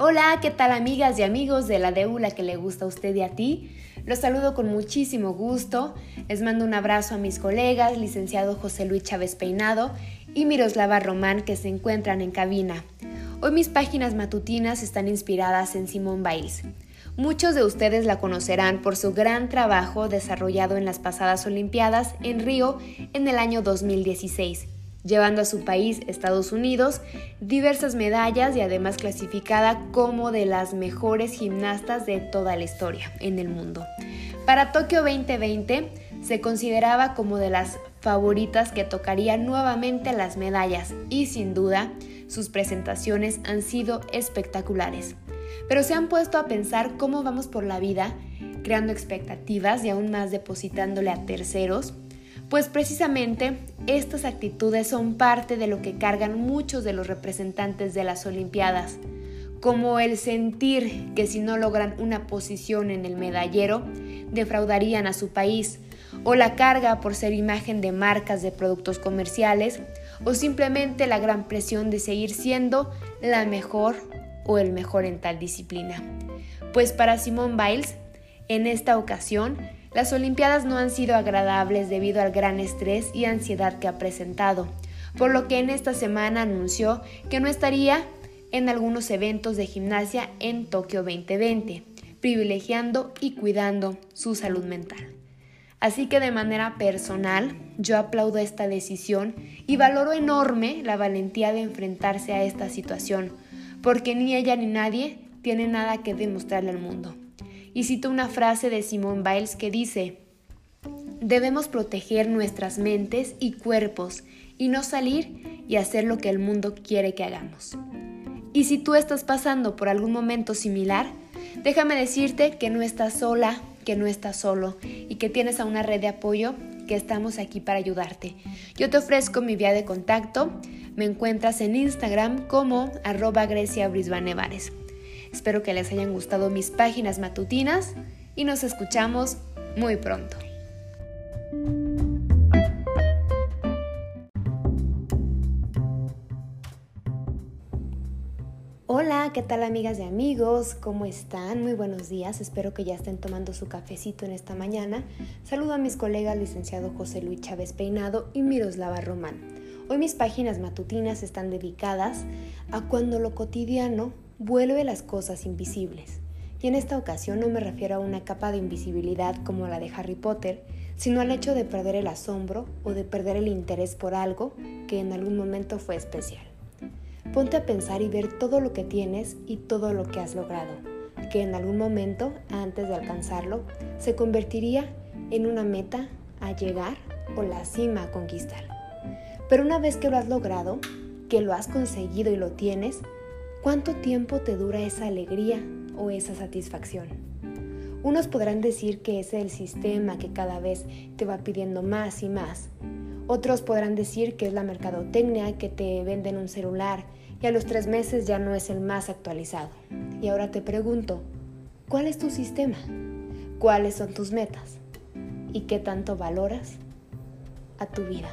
Hola, ¿qué tal amigas y amigos de la Deula que le gusta a usted y a ti? Los saludo con muchísimo gusto. Les mando un abrazo a mis colegas, licenciado José Luis Chávez Peinado y Miroslava Román que se encuentran en cabina. Hoy mis páginas matutinas están inspiradas en Simone Biles. Muchos de ustedes la conocerán por su gran trabajo desarrollado en las pasadas Olimpiadas en Río en el año 2016 llevando a su país, Estados Unidos, diversas medallas y además clasificada como de las mejores gimnastas de toda la historia en el mundo. Para Tokio 2020 se consideraba como de las favoritas que tocaría nuevamente las medallas y sin duda sus presentaciones han sido espectaculares. Pero se han puesto a pensar cómo vamos por la vida creando expectativas y aún más depositándole a terceros pues precisamente estas actitudes son parte de lo que cargan muchos de los representantes de las Olimpiadas, como el sentir que si no logran una posición en el medallero, defraudarían a su país, o la carga por ser imagen de marcas de productos comerciales, o simplemente la gran presión de seguir siendo la mejor o el mejor en tal disciplina. Pues para Simone Biles, en esta ocasión, las Olimpiadas no han sido agradables debido al gran estrés y ansiedad que ha presentado, por lo que en esta semana anunció que no estaría en algunos eventos de gimnasia en Tokio 2020, privilegiando y cuidando su salud mental. Así que de manera personal, yo aplaudo esta decisión y valoro enorme la valentía de enfrentarse a esta situación, porque ni ella ni nadie tiene nada que demostrarle al mundo y cito una frase de Simone Biles que dice, debemos proteger nuestras mentes y cuerpos y no salir y hacer lo que el mundo quiere que hagamos. Y si tú estás pasando por algún momento similar, déjame decirte que no estás sola, que no estás solo y que tienes a una red de apoyo que estamos aquí para ayudarte. Yo te ofrezco mi vía de contacto. Me encuentras en Instagram como arroba Grecia Brisbane Espero que les hayan gustado mis páginas matutinas y nos escuchamos muy pronto. Hola, ¿qué tal amigas y amigos? ¿Cómo están? Muy buenos días, espero que ya estén tomando su cafecito en esta mañana. Saludo a mis colegas licenciado José Luis Chávez Peinado y Miroslava Román. Hoy mis páginas matutinas están dedicadas a cuando lo cotidiano vuelve las cosas invisibles. Y en esta ocasión no me refiero a una capa de invisibilidad como la de Harry Potter, sino al hecho de perder el asombro o de perder el interés por algo que en algún momento fue especial. Ponte a pensar y ver todo lo que tienes y todo lo que has logrado, que en algún momento, antes de alcanzarlo, se convertiría en una meta a llegar o la cima a conquistar. Pero una vez que lo has logrado, que lo has conseguido y lo tienes, ¿Cuánto tiempo te dura esa alegría o esa satisfacción? Unos podrán decir que es el sistema que cada vez te va pidiendo más y más. Otros podrán decir que es la mercadotecnia que te venden un celular y a los tres meses ya no es el más actualizado. Y ahora te pregunto, ¿cuál es tu sistema? ¿Cuáles son tus metas? ¿Y qué tanto valoras a tu vida?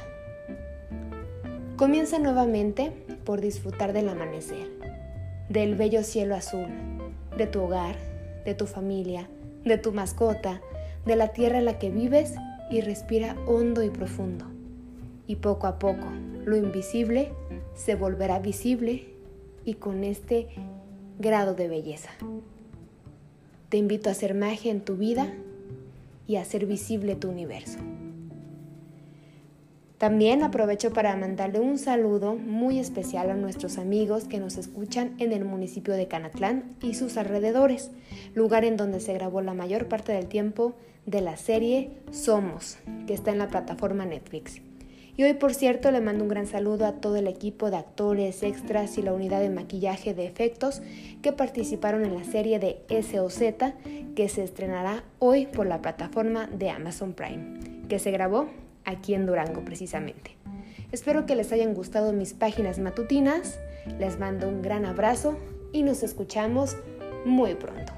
Comienza nuevamente por disfrutar del amanecer del bello cielo azul, de tu hogar, de tu familia, de tu mascota, de la tierra en la que vives y respira hondo y profundo. Y poco a poco, lo invisible se volverá visible y con este grado de belleza. Te invito a hacer magia en tu vida y a hacer visible tu universo. También aprovecho para mandarle un saludo muy especial a nuestros amigos que nos escuchan en el municipio de Canatlán y sus alrededores, lugar en donde se grabó la mayor parte del tiempo de la serie Somos, que está en la plataforma Netflix. Y hoy, por cierto, le mando un gran saludo a todo el equipo de actores, extras y la unidad de maquillaje de efectos que participaron en la serie de SOZ que se estrenará hoy por la plataforma de Amazon Prime, que se grabó aquí en Durango precisamente. Espero que les hayan gustado mis páginas matutinas, les mando un gran abrazo y nos escuchamos muy pronto.